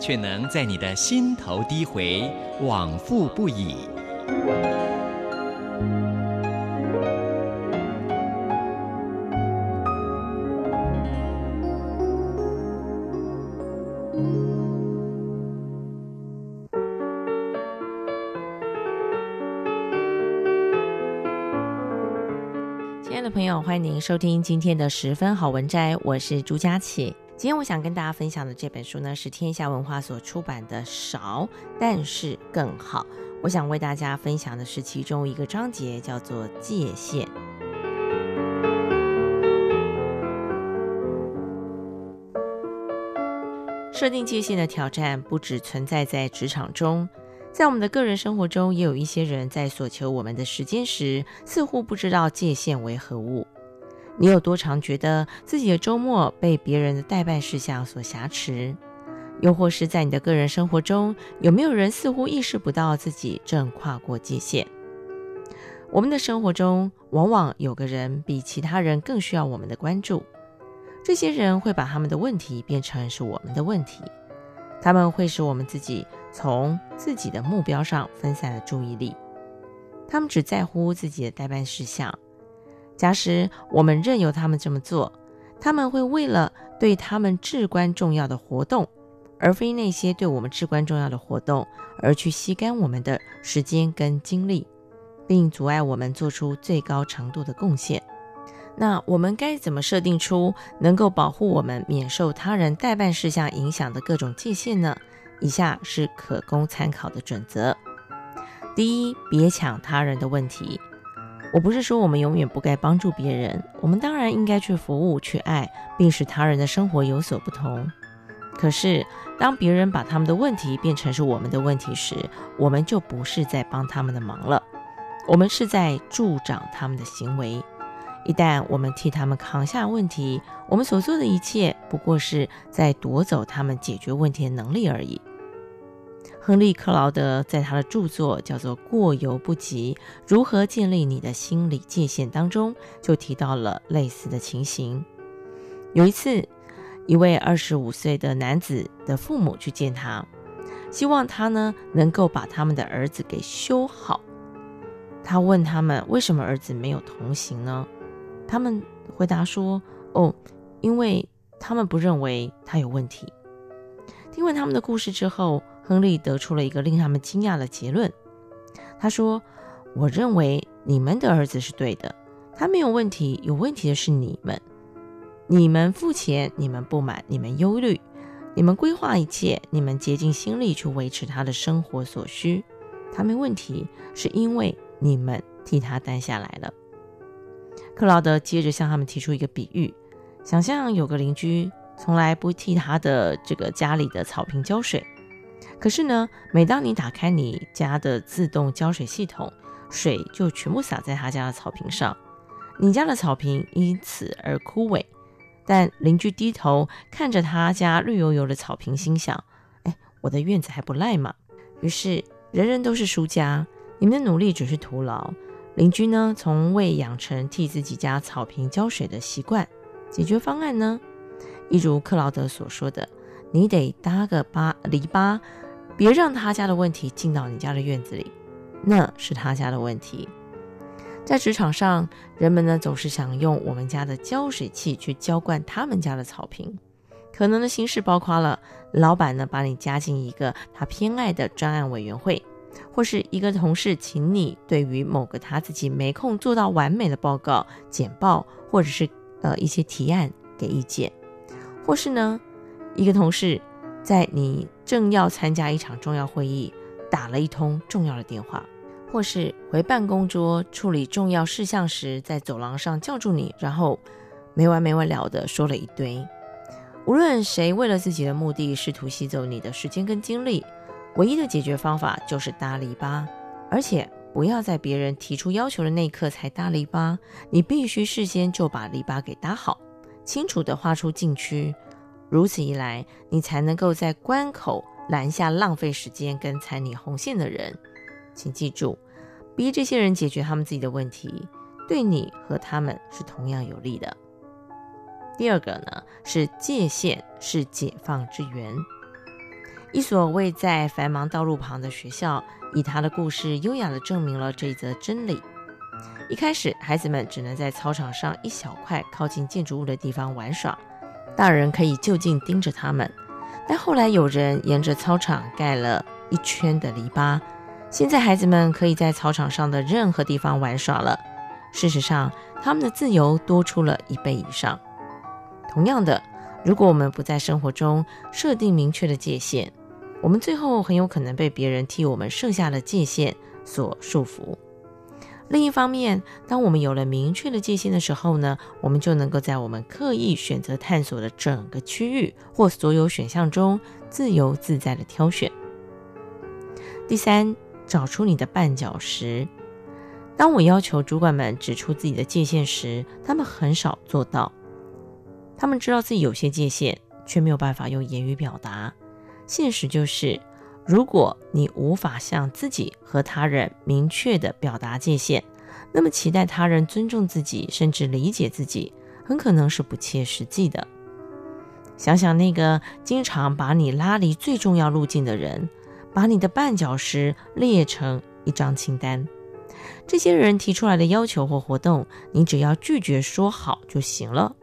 却能在你的心头低回，往复不已。亲爱的朋友，欢迎您收听今天的十分好文摘，我是朱佳琪。今天我想跟大家分享的这本书呢，是天下文化所出版的《少，但是更好》。我想为大家分享的是其中一个章节，叫做“界限”。设定界限的挑战不只存在在职场中。在我们的个人生活中，也有一些人在索求我们的时间时，似乎不知道界限为何物。你有多常觉得自己的周末被别人的待办事项所挟持？又或是在你的个人生活中，有没有人似乎意识不到自己正跨过界限？我们的生活中，往往有个人比其他人更需要我们的关注。这些人会把他们的问题变成是我们的问题。他们会使我们自己从自己的目标上分散了注意力，他们只在乎自己的待办事项。假使我们任由他们这么做，他们会为了对他们至关重要的活动，而非那些对我们至关重要的活动，而去吸干我们的时间跟精力，并阻碍我们做出最高程度的贡献。那我们该怎么设定出能够保护我们免受他人待办事项影响的各种界限呢？以下是可供参考的准则：第一，别抢他人的问题。我不是说我们永远不该帮助别人，我们当然应该去服务、去爱，并使他人的生活有所不同。可是，当别人把他们的问题变成是我们的问题时，我们就不是在帮他们的忙了，我们是在助长他们的行为。一旦我们替他们扛下问题，我们所做的一切不过是在夺走他们解决问题的能力而已。亨利·克劳德在他的著作叫做《过犹不及：如何建立你的心理界限》当中，就提到了类似的情形。有一次，一位二十五岁的男子的父母去见他，希望他呢能够把他们的儿子给修好。他问他们为什么儿子没有同行呢？他们回答说：“哦，因为他们不认为他有问题。”听完他们的故事之后，亨利得出了一个令他们惊讶的结论。他说：“我认为你们的儿子是对的，他没有问题，有问题的是你们。你们付钱，你们不满，你们忧虑，你们规划一切，你们竭尽心力去维持他的生活所需。他没问题，是因为你们替他担下来了。”克劳德接着向他们提出一个比喻：想象有个邻居从来不替他的这个家里的草坪浇水，可是呢，每当你打开你家的自动浇水系统，水就全部洒在他家的草坪上，你家的草坪因此而枯萎。但邻居低头看着他家绿油油的草坪，心想：哎，我的院子还不赖嘛。于是人人都是输家，你们的努力只是徒劳。邻居呢，从未养成替自己家草坪浇水的习惯。解决方案呢，一如克劳德所说的，你得搭个笆篱笆，别让他家的问题进到你家的院子里，那是他家的问题。在职场上，人们呢总是想用我们家的浇水器去浇灌他们家的草坪。可能的形式包括了，老板呢把你加进一个他偏爱的专案委员会。或是一个同事请你对于某个他自己没空做到完美的报告、简报，或者是呃一些提案给意见，或是呢一个同事在你正要参加一场重要会议打了一通重要的电话，或是回办公桌处理重要事项时在走廊上叫住你，然后没完没了的说了一堆。无论谁为了自己的目的试图吸走你的时间跟精力。唯一的解决方法就是搭篱笆，而且不要在别人提出要求的那一刻才搭篱笆，你必须事先就把篱笆给搭好，清楚地画出禁区。如此一来，你才能够在关口拦下浪费时间跟踩你红线的人。请记住，逼这些人解决他们自己的问题，对你和他们是同样有利的。第二个呢，是界限是解放之源。一所位在繁忙道路旁的学校，以他的故事优雅地证明了这则真理。一开始，孩子们只能在操场上一小块靠近建筑物的地方玩耍，大人可以就近盯着他们。但后来有人沿着操场盖了一圈的篱笆，现在孩子们可以在操场上的任何地方玩耍了。事实上，他们的自由多出了一倍以上。同样的，如果我们不在生活中设定明确的界限，我们最后很有可能被别人替我们设下的界限所束缚。另一方面，当我们有了明确的界限的时候呢，我们就能够在我们刻意选择探索的整个区域或所有选项中自由自在的挑选。第三，找出你的绊脚石。当我要求主管们指出自己的界限时，他们很少做到。他们知道自己有些界限，却没有办法用言语表达。现实就是，如果你无法向自己和他人明确地表达界限，那么期待他人尊重自己，甚至理解自己，很可能是不切实际的。想想那个经常把你拉离最重要路径的人，把你的绊脚石列成一张清单。这些人提出来的要求或活动，你只要拒绝说好就行了。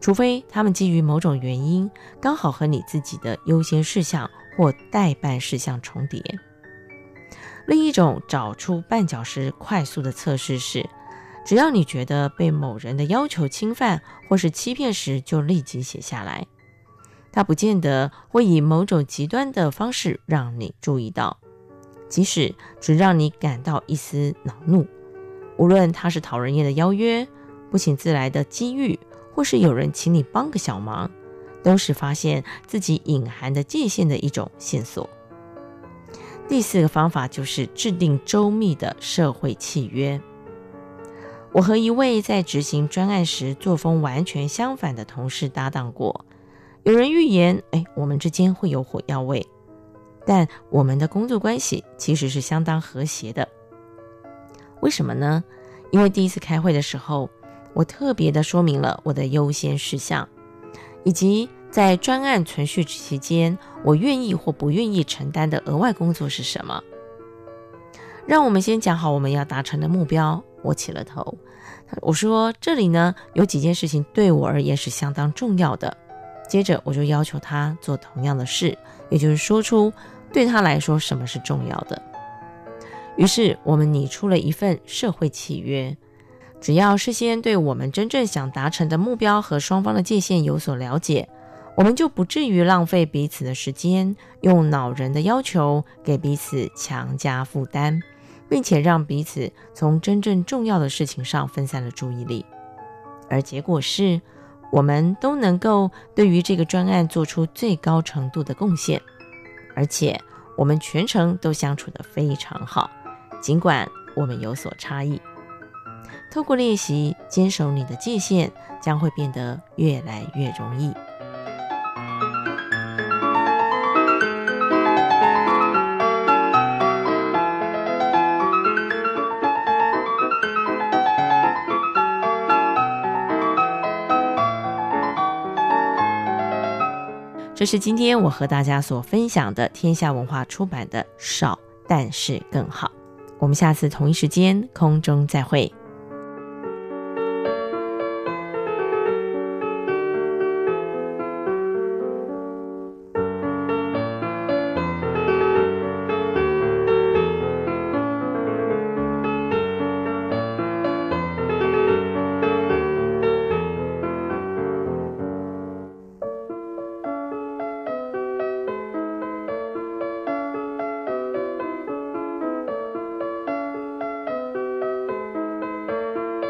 除非他们基于某种原因，刚好和你自己的优先事项或待办事项重叠。另一种找出绊脚石快速的测试是，只要你觉得被某人的要求侵犯或是欺骗时，就立即写下来。他不见得会以某种极端的方式让你注意到，即使只让你感到一丝恼怒。无论他是讨人厌的邀约、不请自来的机遇。或是有人请你帮个小忙，都是发现自己隐含的界限的一种线索。第四个方法就是制定周密的社会契约。我和一位在执行专案时作风完全相反的同事搭档过，有人预言，哎，我们之间会有火药味，但我们的工作关系其实是相当和谐的。为什么呢？因为第一次开会的时候。我特别的说明了我的优先事项，以及在专案存续期间，我愿意或不愿意承担的额外工作是什么。让我们先讲好我们要达成的目标。我起了头，我说这里呢，有几件事情对我而言是相当重要的。接着我就要求他做同样的事，也就是说出对他来说什么是重要的。于是我们拟出了一份社会契约。只要事先对我们真正想达成的目标和双方的界限有所了解，我们就不至于浪费彼此的时间，用恼人的要求给彼此强加负担，并且让彼此从真正重要的事情上分散了注意力。而结果是，我们都能够对于这个专案做出最高程度的贡献，而且我们全程都相处得非常好，尽管我们有所差异。透过练习，坚守你的界限，将会变得越来越容易。这是今天我和大家所分享的天下文化出版的《少但是更好》。我们下次同一时间空中再会。